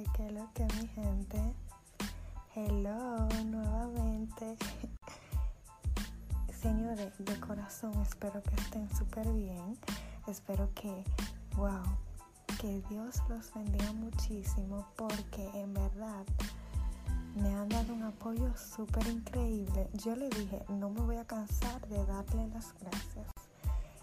¿Qué lo que, lo que, mi gente? Hello, nuevamente. Señores, de corazón, espero que estén súper bien. Espero que, wow, que Dios los bendiga muchísimo porque en verdad me han dado un apoyo súper increíble. Yo le dije, no me voy a cansar de darle las gracias.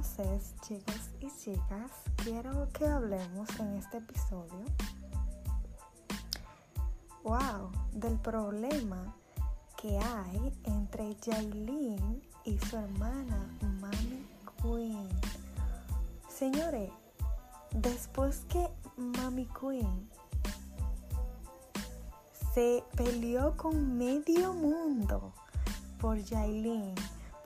Entonces, chicos y chicas, quiero que hablemos en este episodio, wow, del problema que hay entre Jailin y su hermana Mami Queen. Señores, después que Mami Queen se peleó con medio mundo por Jailin,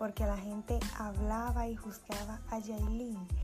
porque la gente hablaba y juzgaba a Yailin.